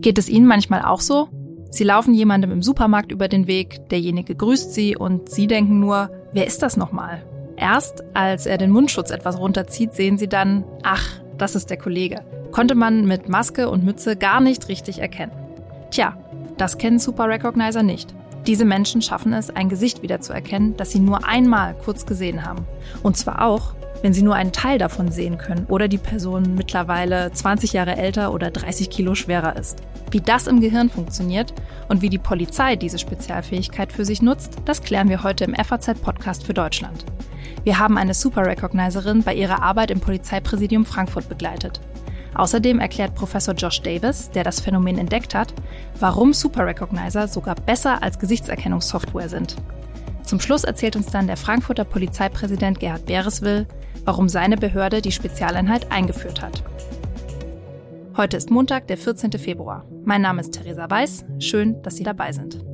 Geht es Ihnen manchmal auch so? Sie laufen jemandem im Supermarkt über den Weg, derjenige grüßt Sie und Sie denken nur, wer ist das nochmal? Erst als er den Mundschutz etwas runterzieht, sehen Sie dann, ach, das ist der Kollege. Konnte man mit Maske und Mütze gar nicht richtig erkennen. Tja, das kennen Super Recognizer nicht. Diese Menschen schaffen es, ein Gesicht wiederzuerkennen, das sie nur einmal kurz gesehen haben. Und zwar auch, wenn sie nur einen Teil davon sehen können oder die Person mittlerweile 20 Jahre älter oder 30 Kilo schwerer ist. Wie das im Gehirn funktioniert und wie die Polizei diese Spezialfähigkeit für sich nutzt, das klären wir heute im FAZ-Podcast für Deutschland. Wir haben eine Super Recognizerin bei ihrer Arbeit im Polizeipräsidium Frankfurt begleitet. Außerdem erklärt Professor Josh Davis, der das Phänomen entdeckt hat, warum Super Recognizer sogar besser als Gesichtserkennungssoftware sind. Zum Schluss erzählt uns dann der Frankfurter Polizeipräsident Gerhard Bereswil, warum seine Behörde die Spezialeinheit eingeführt hat. Heute ist Montag, der 14. Februar. Mein Name ist Theresa Weiß. Schön, dass Sie dabei sind.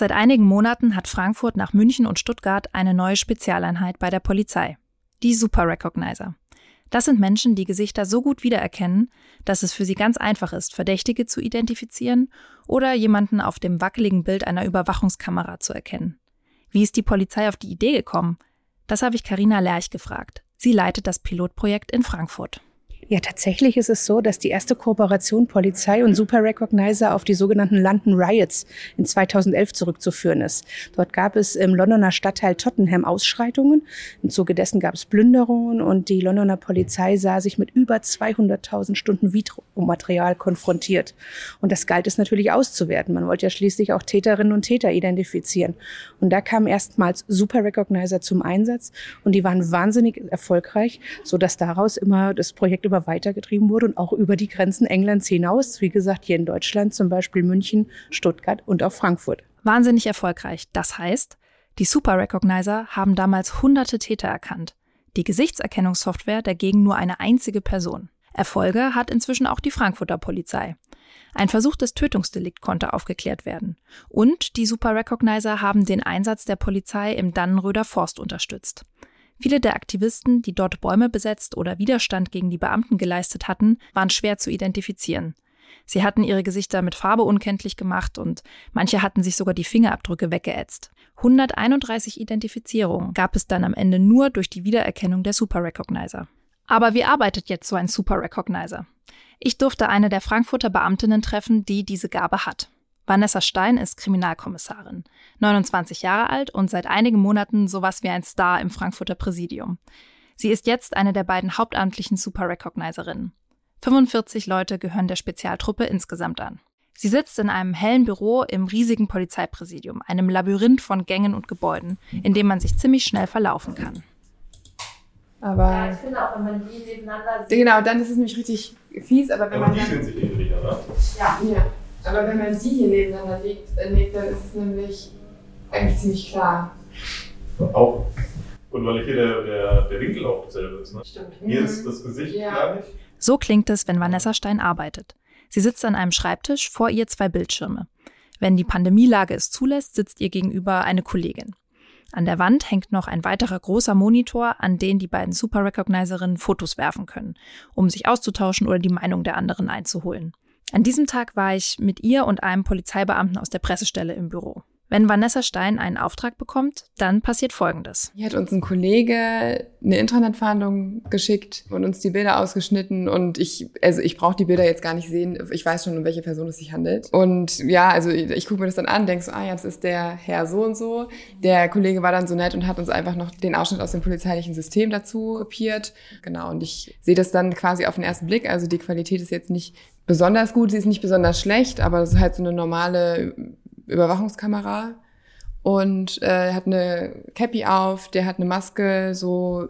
Seit einigen Monaten hat Frankfurt nach München und Stuttgart eine neue Spezialeinheit bei der Polizei, die Super Recognizer. Das sind Menschen, die Gesichter so gut wiedererkennen, dass es für sie ganz einfach ist, Verdächtige zu identifizieren oder jemanden auf dem wackeligen Bild einer Überwachungskamera zu erkennen. Wie ist die Polizei auf die Idee gekommen? Das habe ich Karina Lerch gefragt. Sie leitet das Pilotprojekt in Frankfurt. Ja, tatsächlich ist es so, dass die erste Kooperation Polizei und Super Recognizer auf die sogenannten London Riots in 2011 zurückzuführen ist. Dort gab es im Londoner Stadtteil Tottenham Ausschreitungen. Im Zuge dessen gab es Plünderungen und die Londoner Polizei sah sich mit über 200.000 Stunden Videomaterial konfrontiert. Und das galt es natürlich auszuwerten. Man wollte ja schließlich auch Täterinnen und Täter identifizieren. Und da kamen erstmals Super Recognizer zum Einsatz und die waren wahnsinnig erfolgreich, so dass daraus immer das Projekt über weitergetrieben wurde und auch über die Grenzen Englands hinaus. Wie gesagt, hier in Deutschland zum Beispiel München, Stuttgart und auch Frankfurt. Wahnsinnig erfolgreich. Das heißt, die Super Recognizer haben damals hunderte Täter erkannt. Die Gesichtserkennungssoftware dagegen nur eine einzige Person. Erfolge hat inzwischen auch die Frankfurter Polizei. Ein versuchtes Tötungsdelikt konnte aufgeklärt werden. Und die Super Recognizer haben den Einsatz der Polizei im Dannenröder Forst unterstützt. Viele der Aktivisten, die dort Bäume besetzt oder Widerstand gegen die Beamten geleistet hatten, waren schwer zu identifizieren. Sie hatten ihre Gesichter mit Farbe unkenntlich gemacht und manche hatten sich sogar die Fingerabdrücke weggeätzt. 131 Identifizierungen gab es dann am Ende nur durch die Wiedererkennung der Super Recognizer. Aber wie arbeitet jetzt so ein Super Recognizer? Ich durfte eine der Frankfurter Beamtinnen treffen, die diese Gabe hat. Vanessa Stein ist Kriminalkommissarin, 29 Jahre alt und seit einigen Monaten sowas wie ein Star im Frankfurter Präsidium. Sie ist jetzt eine der beiden hauptamtlichen Super Recognizerinnen. 45 Leute gehören der Spezialtruppe insgesamt an. Sie sitzt in einem hellen Büro im riesigen Polizeipräsidium, einem Labyrinth von Gängen und Gebäuden, in dem man sich ziemlich schnell verlaufen kann. Aber ja, ich finde auch, wenn man die nebeneinander sieht. Genau, dann ist es nämlich richtig fies, aber wenn aber man. Die sind sich ähnlich, oder? Ja, ja. Aber wenn man die hier nebeneinander legt, äh, legt, dann ist es nämlich eigentlich ziemlich klar. Auch. Und weil hier der, der, der Winkel auch dasselbe ist. Ne? Stimmt. Hier mhm. ist das Gesicht Ja. gleich. So klingt es, wenn Vanessa Stein arbeitet. Sie sitzt an einem Schreibtisch, vor ihr zwei Bildschirme. Wenn die Pandemielage es zulässt, sitzt ihr gegenüber eine Kollegin. An der Wand hängt noch ein weiterer großer Monitor, an den die beiden Super Recognizerinnen Fotos werfen können, um sich auszutauschen oder die Meinung der anderen einzuholen. An diesem Tag war ich mit ihr und einem Polizeibeamten aus der Pressestelle im Büro. Wenn Vanessa Stein einen Auftrag bekommt, dann passiert Folgendes. Hier hat uns ein Kollege eine Internetverhandlung geschickt und uns die Bilder ausgeschnitten und ich, also ich brauche die Bilder jetzt gar nicht sehen. Ich weiß schon, um welche Person es sich handelt. Und ja, also ich gucke mir das dann an, denke so, ah das ist der Herr so und so. Der Kollege war dann so nett und hat uns einfach noch den Ausschnitt aus dem polizeilichen System dazu kopiert. Genau, und ich sehe das dann quasi auf den ersten Blick. Also die Qualität ist jetzt nicht besonders gut, sie ist nicht besonders schlecht, aber es ist halt so eine normale Überwachungskamera und äh, hat eine Cappy auf, der hat eine Maske so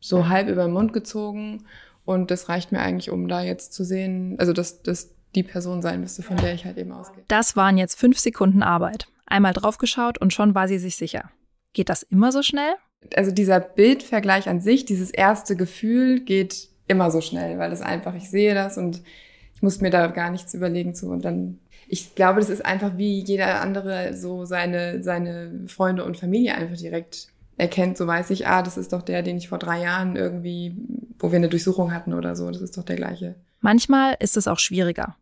so halb über den Mund gezogen und das reicht mir eigentlich, um da jetzt zu sehen, also dass das die Person sein müsste, von der ich halt eben ausgehe. Das waren jetzt fünf Sekunden Arbeit. Einmal draufgeschaut und schon war sie sich sicher. Geht das immer so schnell? Also dieser Bildvergleich an sich, dieses erste Gefühl geht immer so schnell, weil es einfach, ich sehe das und ich muss mir da gar nichts überlegen zu und dann ich glaube, das ist einfach wie jeder andere so seine, seine Freunde und Familie einfach direkt erkennt. So weiß ich, ah, das ist doch der, den ich vor drei Jahren irgendwie, wo wir eine Durchsuchung hatten oder so. Das ist doch der gleiche. Manchmal ist es auch schwieriger.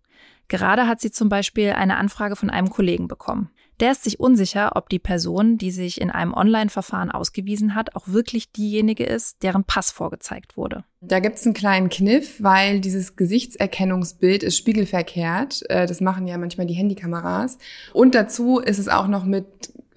Gerade hat sie zum Beispiel eine Anfrage von einem Kollegen bekommen. Der ist sich unsicher, ob die Person, die sich in einem Online-Verfahren ausgewiesen hat, auch wirklich diejenige ist, deren Pass vorgezeigt wurde. Da gibt es einen kleinen Kniff, weil dieses Gesichtserkennungsbild ist spiegelverkehrt. Äh, das machen ja manchmal die Handykameras. Und dazu ist es auch noch mit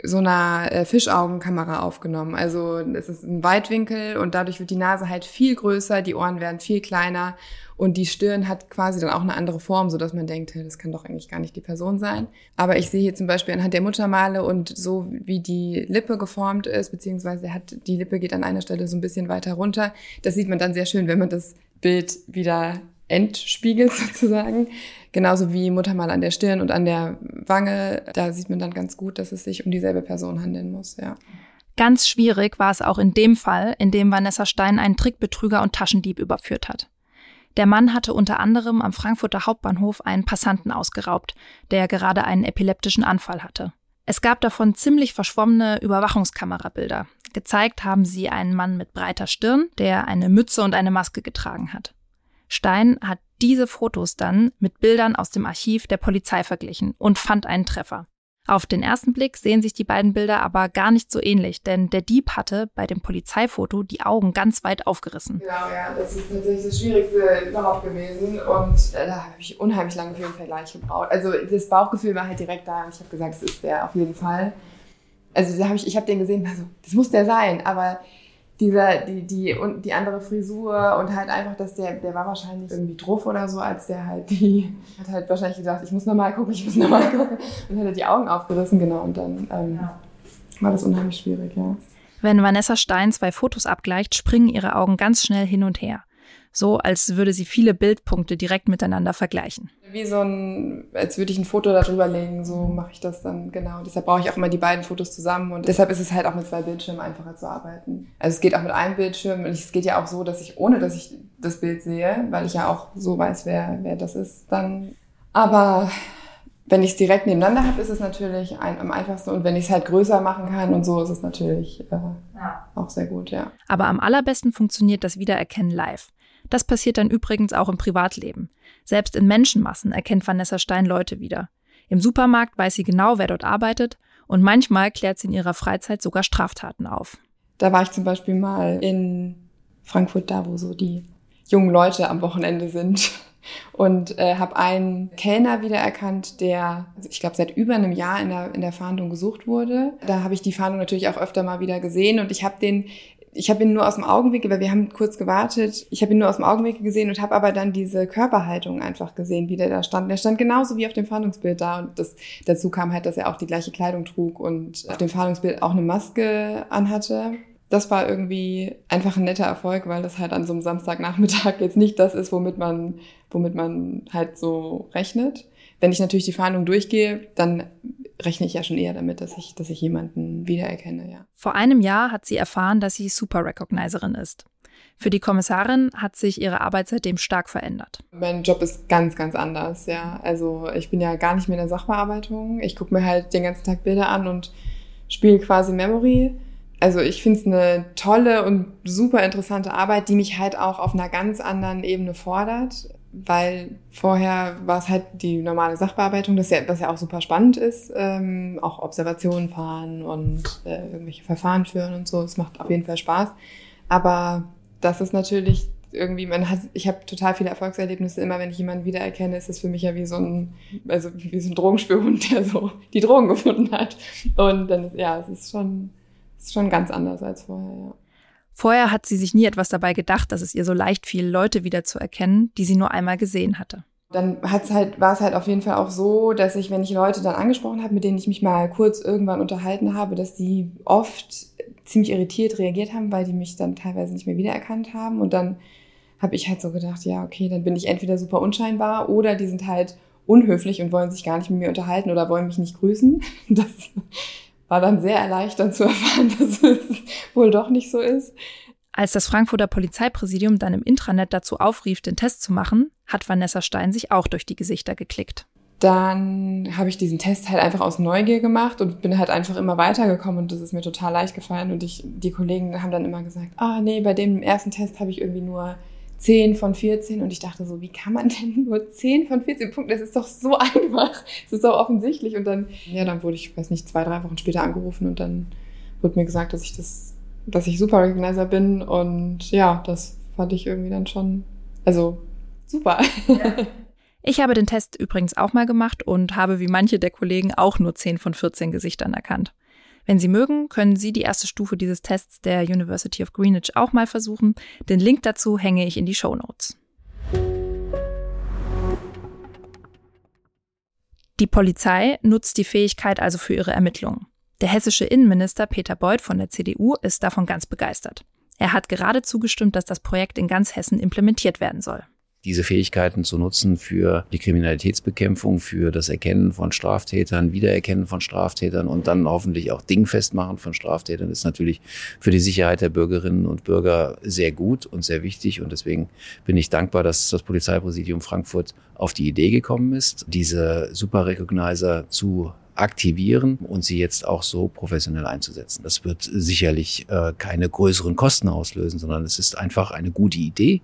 so einer äh, Fischaugenkamera aufgenommen. Also es ist ein Weitwinkel und dadurch wird die Nase halt viel größer, die Ohren werden viel kleiner und die Stirn hat quasi dann auch eine andere Form, so dass man denkt, das kann doch eigentlich gar nicht die Person sein. Aber ich sehe hier zum Beispiel anhand der Muttermale und so wie die Lippe geformt ist, beziehungsweise hat die Lippe geht an einer Stelle so ein bisschen weiter runter. Das sieht man dann sehr schön, wenn man das Bild wieder entspiegelt sozusagen. Genauso wie Muttermal an der Stirn und an der Wange. Da sieht man dann ganz gut, dass es sich um dieselbe Person handeln muss, ja. Ganz schwierig war es auch in dem Fall, in dem Vanessa Stein einen Trickbetrüger und Taschendieb überführt hat. Der Mann hatte unter anderem am Frankfurter Hauptbahnhof einen Passanten ausgeraubt, der gerade einen epileptischen Anfall hatte. Es gab davon ziemlich verschwommene Überwachungskamerabilder. Gezeigt haben sie einen Mann mit breiter Stirn, der eine Mütze und eine Maske getragen hat. Stein hat diese Fotos dann mit Bildern aus dem Archiv der Polizei verglichen und fand einen Treffer. Auf den ersten Blick sehen sich die beiden Bilder aber gar nicht so ähnlich, denn der Dieb hatte bei dem Polizeifoto die Augen ganz weit aufgerissen. Genau, ja, das ist tatsächlich das Schwierigste überhaupt gewesen und äh, da habe ich unheimlich lange für den Vergleich gebraucht. Also das Bauchgefühl war halt direkt da und ich habe gesagt, es ist der auf jeden Fall. Also da hab ich, ich habe den gesehen, also das muss der sein, aber dieser, die, die, und die andere Frisur und halt einfach, dass der, der war wahrscheinlich irgendwie druff oder so, als der halt die, hat halt wahrscheinlich gedacht, ich muss nochmal gucken, ich muss nochmal gucken und hat er die Augen aufgerissen, genau, und dann ähm, ja. war das unheimlich schwierig, ja. Wenn Vanessa Stein zwei Fotos abgleicht, springen ihre Augen ganz schnell hin und her so als würde sie viele Bildpunkte direkt miteinander vergleichen. Wie so ein, als würde ich ein Foto darüber legen, so mache ich das dann genau. Deshalb brauche ich auch immer die beiden Fotos zusammen und deshalb ist es halt auch mit zwei Bildschirmen einfacher zu arbeiten. Also es geht auch mit einem Bildschirm und es geht ja auch so, dass ich, ohne dass ich das Bild sehe, weil ich ja auch so weiß, wer, wer das ist, dann. Aber wenn ich es direkt nebeneinander habe, ist es natürlich ein, am einfachsten. Und wenn ich es halt größer machen kann und so, ist es natürlich äh, ja. auch sehr gut, ja. Aber am allerbesten funktioniert das Wiedererkennen live. Das passiert dann übrigens auch im Privatleben. Selbst in Menschenmassen erkennt Vanessa Stein Leute wieder. Im Supermarkt weiß sie genau, wer dort arbeitet und manchmal klärt sie in ihrer Freizeit sogar Straftaten auf. Da war ich zum Beispiel mal in Frankfurt, da wo so die jungen Leute am Wochenende sind und äh, habe einen Kellner wiedererkannt, der, also ich glaube, seit über einem Jahr in der, in der Fahndung gesucht wurde. Da habe ich die Fahndung natürlich auch öfter mal wieder gesehen und ich habe den ich habe ihn nur aus dem Augenwinkel, weil wir haben kurz gewartet. Ich habe ihn nur aus dem Augenwinkel gesehen und habe aber dann diese Körperhaltung einfach gesehen, wie der da stand. Der stand genauso wie auf dem Fahndungsbild da und das, dazu kam halt, dass er auch die gleiche Kleidung trug und auf dem Fahndungsbild auch eine Maske anhatte. Das war irgendwie einfach ein netter Erfolg, weil das halt an so einem Samstagnachmittag jetzt nicht das ist, womit man, womit man halt so rechnet. Wenn ich natürlich die Fahndung durchgehe, dann rechne ich ja schon eher damit, dass ich, dass ich jemanden wiedererkenne, ja. Vor einem Jahr hat sie erfahren, dass sie Super Recognizerin ist. Für die Kommissarin hat sich ihre Arbeit seitdem stark verändert. Mein Job ist ganz, ganz anders, ja. Also ich bin ja gar nicht mehr in der Sachbearbeitung. Ich gucke mir halt den ganzen Tag Bilder an und spiele quasi Memory. Also ich finde es eine tolle und super interessante Arbeit, die mich halt auch auf einer ganz anderen Ebene fordert weil vorher war es halt die normale Sachbearbeitung, das ja, was ja auch super spannend ist, ähm, auch Observationen fahren und äh, irgendwelche Verfahren führen und so. Es macht auf jeden Fall Spaß. Aber das ist natürlich irgendwie, man hat, ich habe total viele Erfolgserlebnisse. Immer wenn ich jemanden wiedererkenne, ist es für mich ja wie so ein, also wie so ein Drogenspürhund, der so die Drogen gefunden hat. Und dann, ja, es ist schon, es ist schon ganz anders als vorher, ja. Vorher hat sie sich nie etwas dabei gedacht, dass es ihr so leicht fiel, Leute wieder zu erkennen, die sie nur einmal gesehen hatte. Dann hat's halt, war es halt auf jeden Fall auch so, dass ich, wenn ich Leute dann angesprochen habe, mit denen ich mich mal kurz irgendwann unterhalten habe, dass die oft ziemlich irritiert reagiert haben, weil die mich dann teilweise nicht mehr wiedererkannt haben. Und dann habe ich halt so gedacht, ja, okay, dann bin ich entweder super unscheinbar oder die sind halt unhöflich und wollen sich gar nicht mit mir unterhalten oder wollen mich nicht grüßen. Das war dann sehr erleichternd zu erfahren, dass es wohl doch nicht so ist. Als das Frankfurter Polizeipräsidium dann im Intranet dazu aufrief, den Test zu machen, hat Vanessa Stein sich auch durch die Gesichter geklickt. Dann habe ich diesen Test halt einfach aus Neugier gemacht und bin halt einfach immer weitergekommen und das ist mir total leicht gefallen und ich, die Kollegen haben dann immer gesagt, ah nee, bei dem ersten Test habe ich irgendwie nur 10 von 14 und ich dachte so, wie kann man denn nur 10 von 14 Punkten? Das ist doch so einfach. Das ist doch offensichtlich. Und dann, ja, dann wurde ich, weiß nicht, zwei, drei Wochen später angerufen und dann wurde mir gesagt, dass ich das, dass ich Super Recognizer bin und ja, das fand ich irgendwie dann schon, also super. Ja. Ich habe den Test übrigens auch mal gemacht und habe wie manche der Kollegen auch nur 10 von 14 Gesichtern erkannt. Wenn Sie mögen, können Sie die erste Stufe dieses Tests der University of Greenwich auch mal versuchen. Den Link dazu hänge ich in die Show Notes. Die Polizei nutzt die Fähigkeit also für ihre Ermittlungen. Der hessische Innenminister Peter Beuth von der CDU ist davon ganz begeistert. Er hat gerade zugestimmt, dass das Projekt in ganz Hessen implementiert werden soll diese Fähigkeiten zu nutzen für die Kriminalitätsbekämpfung, für das Erkennen von Straftätern, Wiedererkennen von Straftätern und dann hoffentlich auch Dingfest machen von Straftätern ist natürlich für die Sicherheit der Bürgerinnen und Bürger sehr gut und sehr wichtig. Und deswegen bin ich dankbar, dass das Polizeipräsidium Frankfurt auf die Idee gekommen ist, diese Super Recognizer zu aktivieren und sie jetzt auch so professionell einzusetzen. Das wird sicherlich äh, keine größeren Kosten auslösen, sondern es ist einfach eine gute Idee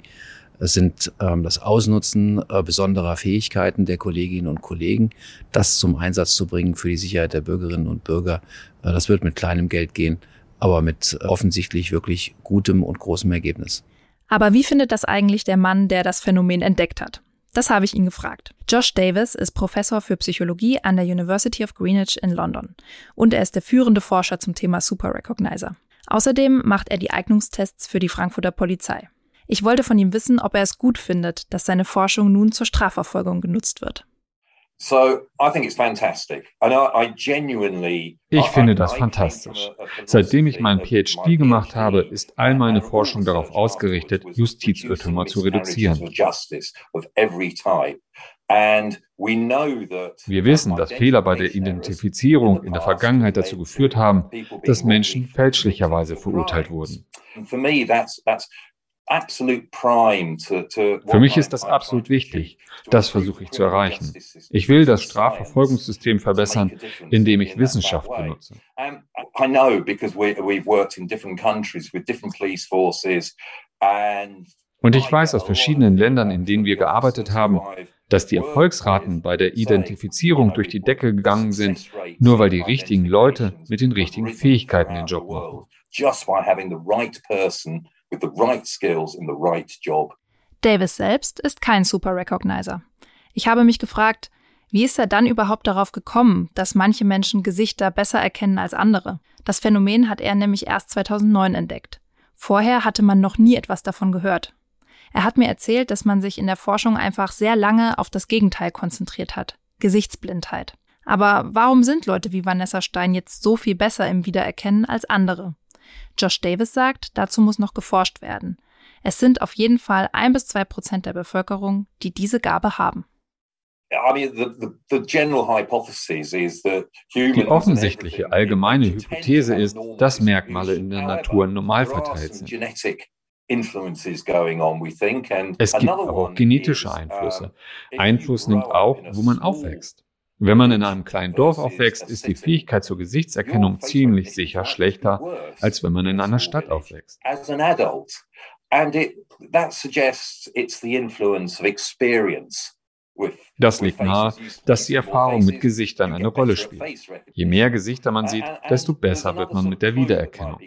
es sind ähm, das Ausnutzen äh, besonderer Fähigkeiten der Kolleginnen und Kollegen, das zum Einsatz zu bringen für die Sicherheit der Bürgerinnen und Bürger. Äh, das wird mit kleinem Geld gehen, aber mit äh, offensichtlich wirklich gutem und großem Ergebnis. Aber wie findet das eigentlich der Mann, der das Phänomen entdeckt hat? Das habe ich ihn gefragt. Josh Davis ist Professor für Psychologie an der University of Greenwich in London und er ist der führende Forscher zum Thema Super Recognizer. Außerdem macht er die Eignungstests für die Frankfurter Polizei. Ich wollte von ihm wissen, ob er es gut findet, dass seine Forschung nun zur Strafverfolgung genutzt wird. Ich finde das fantastisch. Seitdem ich meinen PhD gemacht habe, ist all meine Forschung darauf ausgerichtet, Justizirrtümer zu reduzieren. Wir wissen, dass Fehler bei der Identifizierung in der Vergangenheit dazu geführt haben, dass Menschen fälschlicherweise verurteilt wurden. Für mich ist das absolut wichtig. Das versuche ich zu erreichen. Ich will das Strafverfolgungssystem verbessern, indem ich Wissenschaft benutze. Und ich weiß aus verschiedenen Ländern, in denen wir gearbeitet haben, dass die Erfolgsraten bei der Identifizierung durch die Decke gegangen sind, nur weil die richtigen Leute mit den richtigen Fähigkeiten den Job machen with the right skills in the right job. Davis selbst ist kein Super Recognizer. Ich habe mich gefragt, wie ist er dann überhaupt darauf gekommen, dass manche Menschen Gesichter besser erkennen als andere? Das Phänomen hat er nämlich erst 2009 entdeckt. Vorher hatte man noch nie etwas davon gehört. Er hat mir erzählt, dass man sich in der Forschung einfach sehr lange auf das Gegenteil konzentriert hat. Gesichtsblindheit. Aber warum sind Leute wie Vanessa Stein jetzt so viel besser im Wiedererkennen als andere? Josh Davis sagt, dazu muss noch geforscht werden. Es sind auf jeden Fall ein bis zwei Prozent der Bevölkerung, die diese Gabe haben. Die offensichtliche allgemeine Hypothese ist, dass Merkmale in der Natur normal verteilt sind. Es gibt aber auch genetische Einflüsse. Einfluss nimmt auch, wo man aufwächst. Wenn man in einem kleinen Dorf aufwächst, ist die Fähigkeit zur Gesichtserkennung ziemlich sicher schlechter, als wenn man in einer Stadt aufwächst. that suggests it's the influence of experience das liegt nahe, dass die Erfahrung mit Gesichtern eine Rolle spielt. Je mehr Gesichter man sieht, desto besser wird man mit der Wiedererkennung.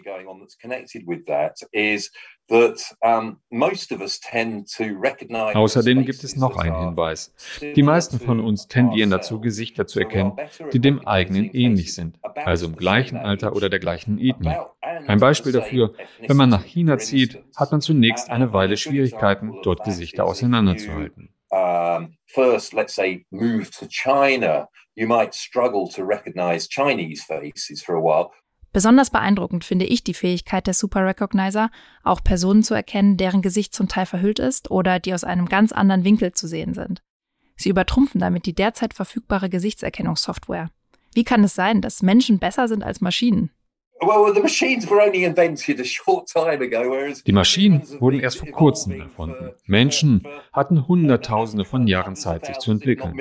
Außerdem gibt es noch einen Hinweis. Die meisten von uns tendieren dazu, Gesichter zu erkennen, die dem eigenen ähnlich sind, also im gleichen Alter oder der gleichen Ethnie. Ein Beispiel dafür, wenn man nach China zieht, hat man zunächst eine Weile Schwierigkeiten, dort Gesichter auseinanderzuhalten um, first, let's say, move to China, you might struggle to recognize Chinese faces for a while. Besonders beeindruckend finde ich die Fähigkeit der Super Recognizer, auch Personen zu erkennen, deren Gesicht zum Teil verhüllt ist oder die aus einem ganz anderen Winkel zu sehen sind. Sie übertrumpfen damit die derzeit verfügbare Gesichtserkennungssoftware. Wie kann es sein, dass Menschen besser sind als Maschinen? Die Maschinen wurden erst vor kurzem erfunden. Menschen hatten Hunderttausende von Jahren Zeit, sich zu entwickeln.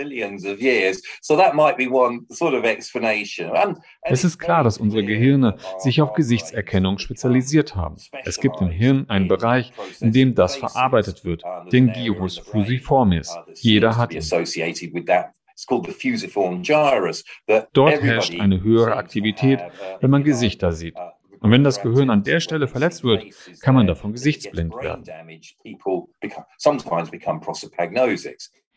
Es ist klar, dass unsere Gehirne sich auf Gesichtserkennung spezialisiert haben. Es gibt im Hirn einen Bereich, in dem das verarbeitet wird, den Gyrus fusiformis. Jeder hat ihn. Dort herrscht eine höhere Aktivität, wenn man Gesichter sieht. Und wenn das Gehirn an der Stelle verletzt wird, kann man davon gesichtsblind werden.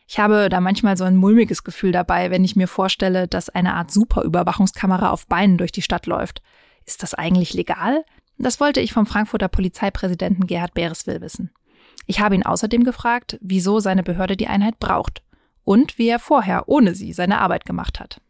Ich habe da manchmal so ein mulmiges Gefühl dabei, wenn ich mir vorstelle, dass eine Art Superüberwachungskamera auf Beinen durch die Stadt läuft. Ist das eigentlich legal? Das wollte ich vom Frankfurter Polizeipräsidenten Gerhard Bereswil wissen. Ich habe ihn außerdem gefragt, wieso seine Behörde die Einheit braucht und wie er vorher ohne sie seine Arbeit gemacht hat.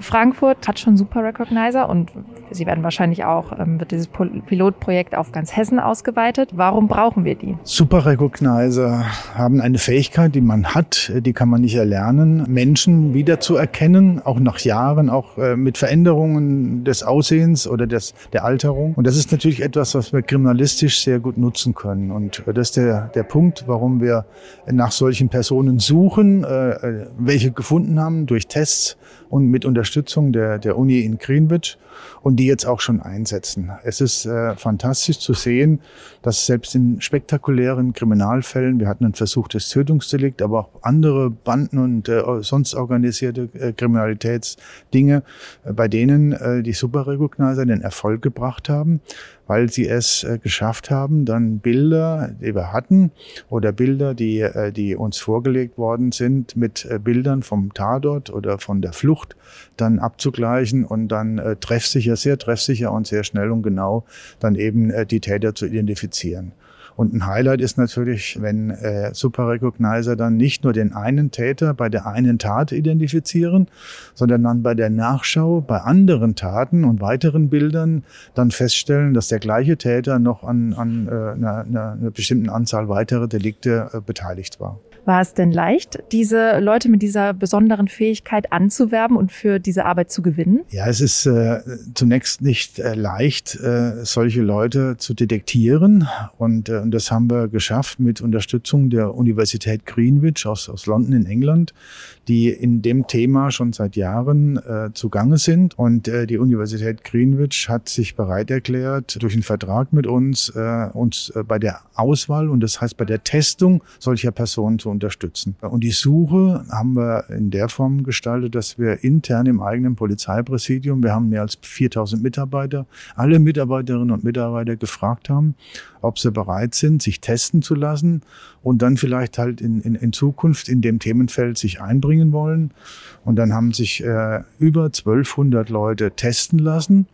Frankfurt hat schon Super Recognizer und sie werden wahrscheinlich auch, ähm, wird dieses Pilotprojekt auf ganz Hessen ausgeweitet. Warum brauchen wir die? Super Recognizer haben eine Fähigkeit, die man hat, die kann man nicht erlernen, Menschen wiederzuerkennen, auch nach Jahren, auch äh, mit Veränderungen des Aussehens oder des, der Alterung. Und das ist natürlich etwas, was wir kriminalistisch sehr gut nutzen können. Und äh, das ist der, der Punkt, warum wir nach solchen Personen suchen, äh, welche gefunden haben durch Tests und mit Unterstützung der, der Uni in Greenwich und die jetzt auch schon einsetzen. Es ist äh, fantastisch zu sehen, dass selbst in spektakulären Kriminalfällen, wir hatten ein versuchtes Tötungsdelikt, aber auch andere Banden und äh, sonst organisierte äh, Kriminalitätsdinge, äh, bei denen äh, die Superrecognizer den Erfolg gebracht haben, weil sie es äh, geschafft haben, dann Bilder, die wir hatten, oder Bilder, die, die uns vorgelegt worden sind, mit Bildern vom Tatort oder von der Flucht dann abzugleichen und dann äh, treffsicher, sehr treffsicher und sehr schnell und genau dann eben äh, die Täter zu identifizieren. Und ein Highlight ist natürlich, wenn äh, Super Recognizer dann nicht nur den einen Täter bei der einen Tat identifizieren, sondern dann bei der Nachschau bei anderen Taten und weiteren Bildern dann feststellen, dass der gleiche Täter noch an, an äh, einer, einer bestimmten Anzahl weiterer Delikte äh, beteiligt war. War es denn leicht, diese Leute mit dieser besonderen Fähigkeit anzuwerben und für diese Arbeit zu gewinnen? Ja, es ist äh, zunächst nicht äh, leicht, äh, solche Leute zu detektieren. Und, äh, und das haben wir geschafft mit Unterstützung der Universität Greenwich aus, aus London in England, die in dem Thema schon seit Jahren äh, zugange sind. Und äh, die Universität Greenwich hat sich bereit erklärt, durch einen Vertrag mit uns, äh, uns äh, bei der Auswahl und das heißt bei der Testung solcher Personen zu unterstützen. Und die Suche haben wir in der Form gestaltet, dass wir intern im eigenen Polizeipräsidium, wir haben mehr als 4000 Mitarbeiter, alle Mitarbeiterinnen und Mitarbeiter gefragt haben, ob sie bereit sind, sich testen zu lassen und dann vielleicht halt in, in, in Zukunft in dem Themenfeld sich einbringen wollen. Und dann haben sich äh, über 1200 Leute testen lassen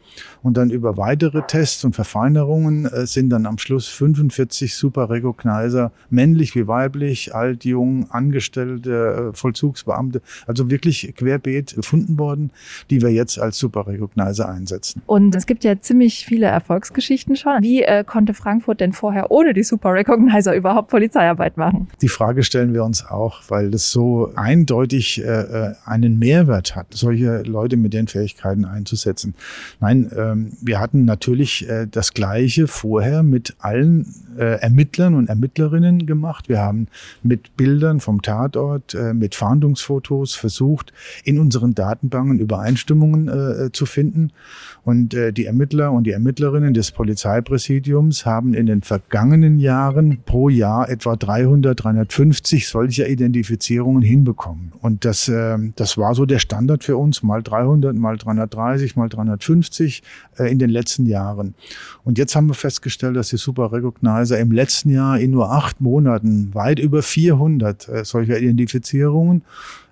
und dann über weitere Tests und Verfeinerungen äh, sind dann am Schluss 45 Super Recognizer, männlich wie weiblich, alt, jung, Angestellte, äh, Vollzugsbeamte, also wirklich querbeet gefunden worden, die wir jetzt als Super Recognizer einsetzen. Und es gibt ja ziemlich viele Erfolgsgeschichten schon. Wie äh, konnte Frankfurt denn vorher ohne die Super Recognizer überhaupt Polizeiarbeit machen? Die Frage stellen wir uns auch, weil das so eindeutig äh, äh einen Mehrwert hat, solche Leute mit den Fähigkeiten einzusetzen. Nein, ähm, wir hatten natürlich äh, das Gleiche vorher mit allen Ermittlern und Ermittlerinnen gemacht. Wir haben mit Bildern vom Tatort, mit Fahndungsfotos versucht, in unseren Datenbanken Übereinstimmungen zu finden. Und die Ermittler und die Ermittlerinnen des Polizeipräsidiums haben in den vergangenen Jahren pro Jahr etwa 300, 350 solcher Identifizierungen hinbekommen. Und das, äh, das war so der Standard für uns, mal 300, mal 330, mal 350 äh, in den letzten Jahren. Und jetzt haben wir festgestellt, dass die Super Recognizer im letzten Jahr in nur acht Monaten weit über 400 äh, solcher Identifizierungen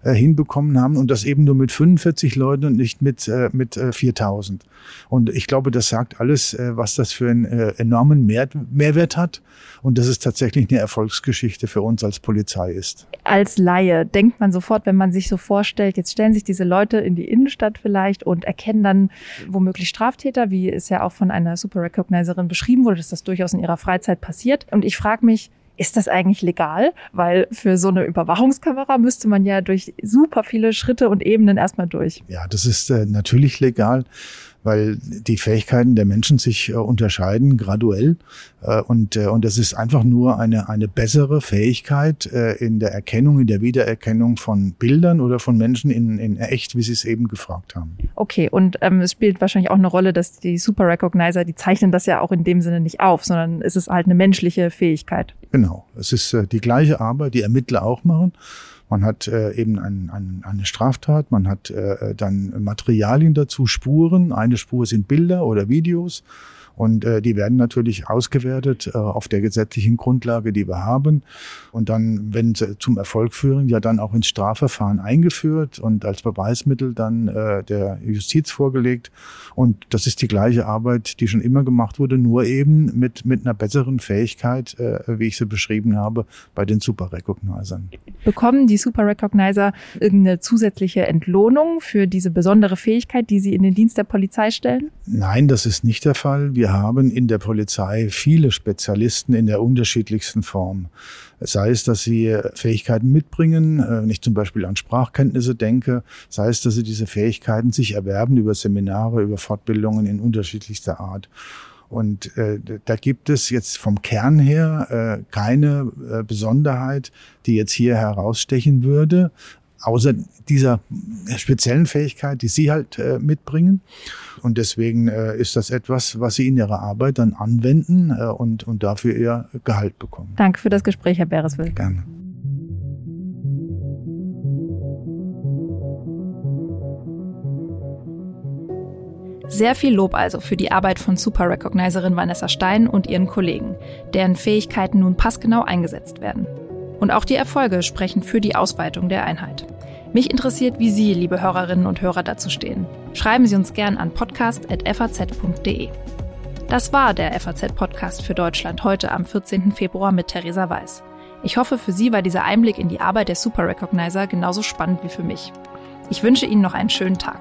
äh, hinbekommen haben und das eben nur mit 45 Leuten und nicht mit, äh, mit äh, 4000. Und ich glaube, das sagt alles, äh, was das für einen äh, enormen Mehr Mehrwert hat und dass es tatsächlich eine Erfolgsgeschichte für uns als Polizei ist. Als Laie denkt man sofort, wenn man sich so vorstellt, jetzt stellen sich diese Leute in die Innenstadt vielleicht und erkennen dann womöglich Straftäter, wie es ja auch von einer Super Recognizerin beschrieben wurde, dass das durchaus in ihrer Freizeit passiert. Und ich frage mich, ist das eigentlich legal? Weil für so eine Überwachungskamera müsste man ja durch super viele Schritte und Ebenen erstmal durch. Ja, das ist äh, natürlich legal weil die Fähigkeiten der Menschen sich äh, unterscheiden graduell äh, und äh, und das ist einfach nur eine eine bessere Fähigkeit äh, in der Erkennung, in der Wiedererkennung von Bildern oder von Menschen in in echt, wie Sie es eben gefragt haben. Okay, und ähm, es spielt wahrscheinlich auch eine Rolle, dass die Super Recognizer, die zeichnen das ja auch in dem Sinne nicht auf, sondern es ist halt eine menschliche Fähigkeit. Genau, es ist äh, die gleiche Arbeit, die Ermittler auch machen. Man hat äh, eben ein, ein, eine Straftat, man hat äh, dann Materialien dazu, Spuren. Eine Spur sind Bilder oder Videos. Und äh, die werden natürlich ausgewertet äh, auf der gesetzlichen Grundlage, die wir haben. Und dann, wenn sie zum Erfolg führen, ja dann auch ins Strafverfahren eingeführt und als Beweismittel dann äh, der Justiz vorgelegt. Und das ist die gleiche Arbeit, die schon immer gemacht wurde, nur eben mit, mit einer besseren Fähigkeit, äh, wie ich sie beschrieben habe, bei den Super Recognizern. Bekommen die Super Recognizer irgendeine zusätzliche Entlohnung für diese besondere Fähigkeit, die sie in den Dienst der Polizei stellen? Nein, das ist nicht der Fall. Wir wir haben in der Polizei viele Spezialisten in der unterschiedlichsten Form. Sei es, dass sie Fähigkeiten mitbringen, äh, wenn ich zum Beispiel an Sprachkenntnisse denke, sei es, dass sie diese Fähigkeiten sich erwerben über Seminare, über Fortbildungen in unterschiedlichster Art. Und äh, da gibt es jetzt vom Kern her äh, keine äh, Besonderheit, die jetzt hier herausstechen würde, außer dieser speziellen Fähigkeit, die Sie halt äh, mitbringen. Und deswegen äh, ist das etwas, was Sie in Ihrer Arbeit dann anwenden äh, und, und dafür Ihr Gehalt bekommen. Danke für das Gespräch, Herr Bereswil. Gerne. Sehr viel Lob also für die Arbeit von Super Recognizerin Vanessa Stein und ihren Kollegen, deren Fähigkeiten nun passgenau eingesetzt werden. Und auch die Erfolge sprechen für die Ausweitung der Einheit. Mich interessiert, wie Sie, liebe Hörerinnen und Hörer, dazu stehen. Schreiben Sie uns gern an podcast.faz.de. Das war der FAZ-Podcast für Deutschland heute am 14. Februar mit Theresa Weiß. Ich hoffe, für Sie war dieser Einblick in die Arbeit der Super Recognizer genauso spannend wie für mich. Ich wünsche Ihnen noch einen schönen Tag.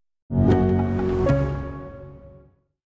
you